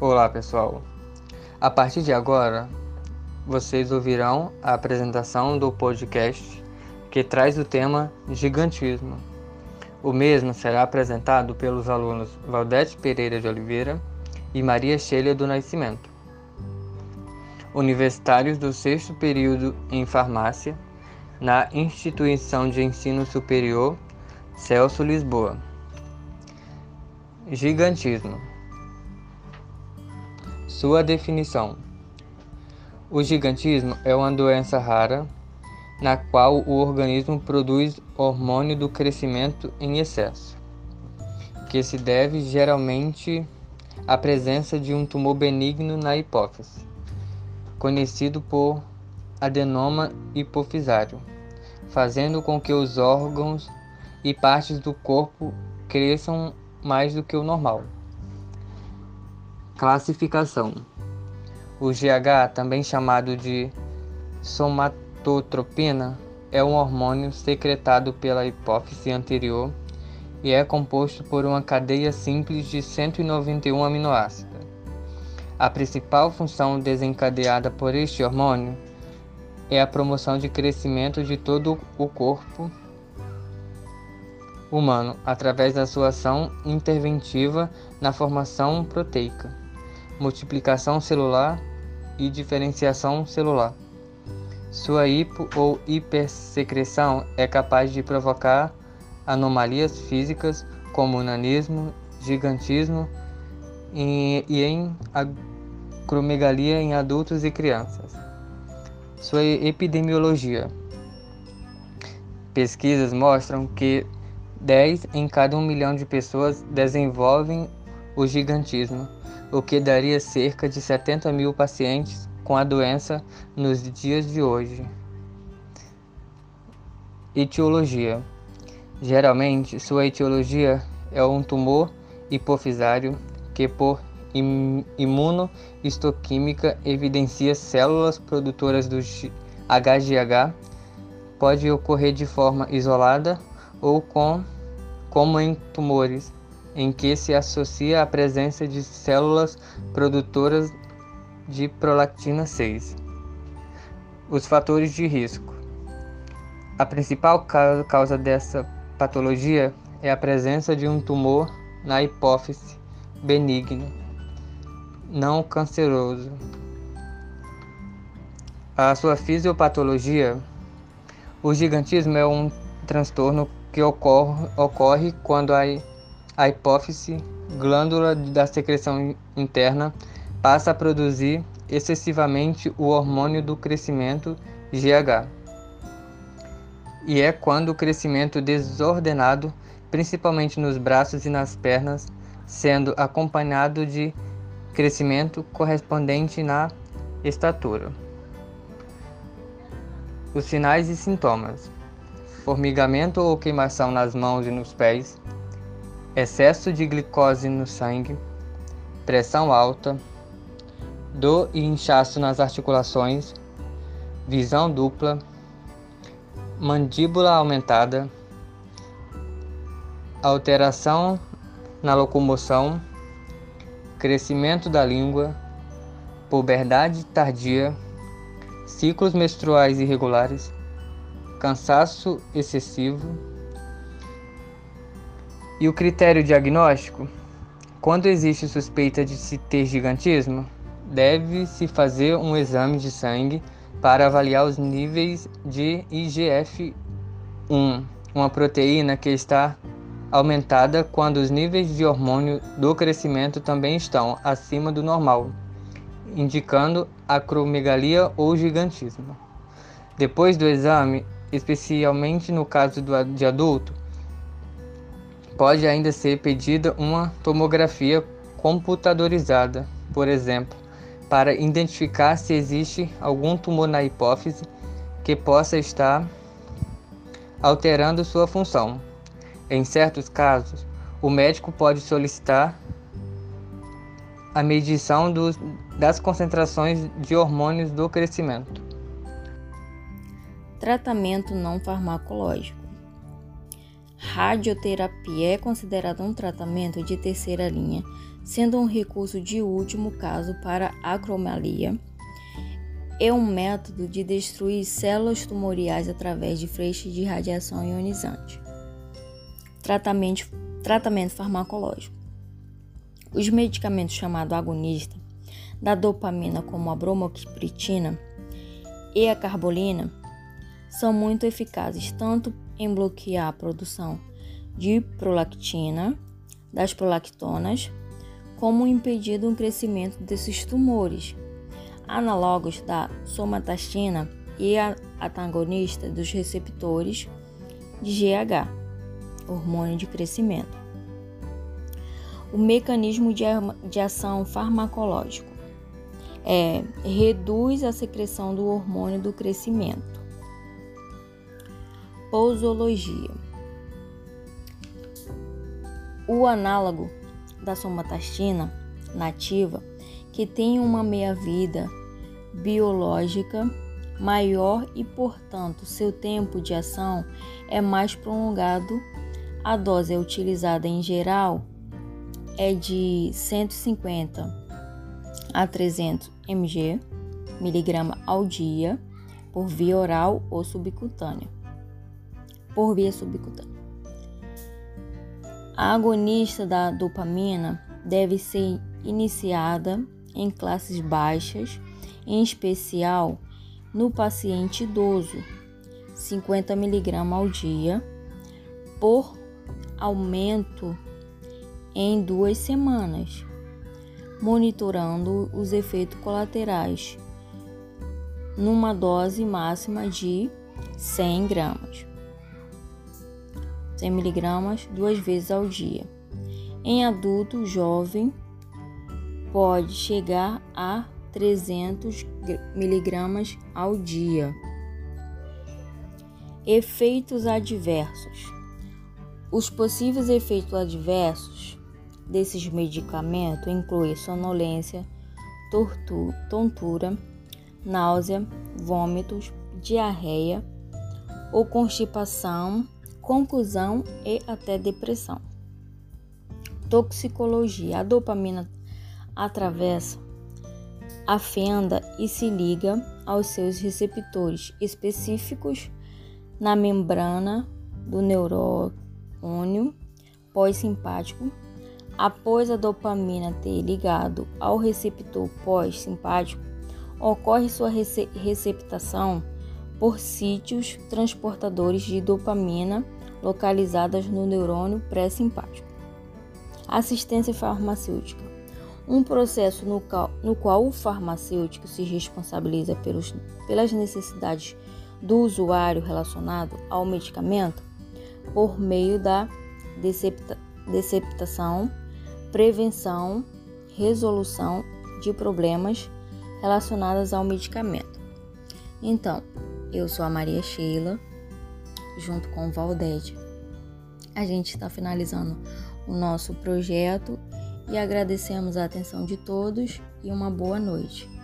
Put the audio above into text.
Olá pessoal, a partir de agora vocês ouvirão a apresentação do podcast que traz o tema gigantismo. O mesmo será apresentado pelos alunos Valdete Pereira de Oliveira e Maria Sheila do Nascimento, universitários do sexto período em farmácia na Instituição de Ensino Superior Celso Lisboa. Gigantismo sua definição: O gigantismo é uma doença rara na qual o organismo produz hormônio do crescimento em excesso, que se deve geralmente à presença de um tumor benigno na hipófise, conhecido por adenoma hipofisário, fazendo com que os órgãos e partes do corpo cresçam mais do que o normal. Classificação: O GH, também chamado de somatotropina, é um hormônio secretado pela hipófise anterior e é composto por uma cadeia simples de 191 aminoácidos. A principal função desencadeada por este hormônio é a promoção de crescimento de todo o corpo humano através da sua ação interventiva na formação proteica multiplicação celular e diferenciação celular. Sua hipo ou hipersecreção é capaz de provocar anomalias físicas como nanismo, gigantismo e, em acromegalia em adultos e crianças. Sua epidemiologia. Pesquisas mostram que 10 em cada 1 milhão de pessoas desenvolvem o gigantismo o que daria cerca de 70 mil pacientes com a doença nos dias de hoje. Etiologia: Geralmente, sua etiologia é um tumor hipofisário que, por imunohistoquímica, evidencia células produtoras do HGH. Pode ocorrer de forma isolada ou com, como em tumores em que se associa a presença de células produtoras de prolactina 6. Os fatores de risco. A principal causa dessa patologia é a presença de um tumor na hipófise benigno, não canceroso. A sua fisiopatologia. O gigantismo é um transtorno que ocorre, ocorre quando a a hipófise, glândula da secreção interna, passa a produzir excessivamente o hormônio do crescimento GH. E é quando o crescimento desordenado, principalmente nos braços e nas pernas, sendo acompanhado de crescimento correspondente na estatura. Os sinais e sintomas: formigamento ou queimação nas mãos e nos pés, excesso de glicose no sangue, pressão alta, dor e inchaço nas articulações, visão dupla, mandíbula aumentada, alteração na locomoção, crescimento da língua, puberdade tardia, ciclos menstruais irregulares, cansaço excessivo e o critério diagnóstico? Quando existe suspeita de se ter gigantismo, deve-se fazer um exame de sangue para avaliar os níveis de IGF-1, uma proteína que está aumentada quando os níveis de hormônio do crescimento também estão acima do normal, indicando acromegalia ou gigantismo. Depois do exame, especialmente no caso de adulto, pode ainda ser pedida uma tomografia computadorizada, por exemplo, para identificar se existe algum tumor na hipófise que possa estar alterando sua função. Em certos casos, o médico pode solicitar a medição dos, das concentrações de hormônios do crescimento. Tratamento não farmacológico. Radioterapia é considerada um tratamento de terceira linha, sendo um recurso de último caso para acromegalia. É um método de destruir células tumoriais através de feixes de radiação ionizante. Tratamento, tratamento farmacológico. Os medicamentos chamados agonista da dopamina, como a bromocriptina e a carbolina, são muito eficazes tanto em bloquear a produção de prolactina, das prolactonas, como impedir o crescimento desses tumores. Análogos da somatastina e antagonista dos receptores de GH, hormônio de crescimento. O mecanismo de, de ação farmacológico é, reduz a secreção do hormônio do crescimento. Posologia. O análogo da somatastina nativa, que tem uma meia-vida biológica maior e, portanto, seu tempo de ação é mais prolongado. A dose é utilizada em geral é de 150 a 300 mg, miligrama ao dia, por via oral ou subcutânea. Por via subcutânea. A agonista da dopamina deve ser iniciada em classes baixas, em especial no paciente idoso, 50 mg ao dia, por aumento em duas semanas monitorando os efeitos colaterais numa dose máxima de 100 gramas, 100 miligramas duas vezes ao dia. Em adulto jovem pode chegar a 300 miligramas ao dia. Efeitos adversos. Os possíveis efeitos adversos desses medicamentos inclui sonolência, tortura, tontura, náusea, vômitos, diarreia ou constipação, conclusão e até depressão. Toxicologia: a dopamina atravessa a fenda e se liga aos seus receptores específicos na membrana do neurônio pós-simpático Após a dopamina ter ligado ao receptor pós-simpático, ocorre sua receptação por sítios transportadores de dopamina localizadas no neurônio pré-simpático. Assistência farmacêutica. Um processo no qual, no qual o farmacêutico se responsabiliza pelos, pelas necessidades do usuário relacionado ao medicamento por meio da decepta, deceptação prevenção, resolução de problemas relacionados ao medicamento. Então, eu sou a Maria Sheila, junto com o Valdete. A gente está finalizando o nosso projeto e agradecemos a atenção de todos e uma boa noite.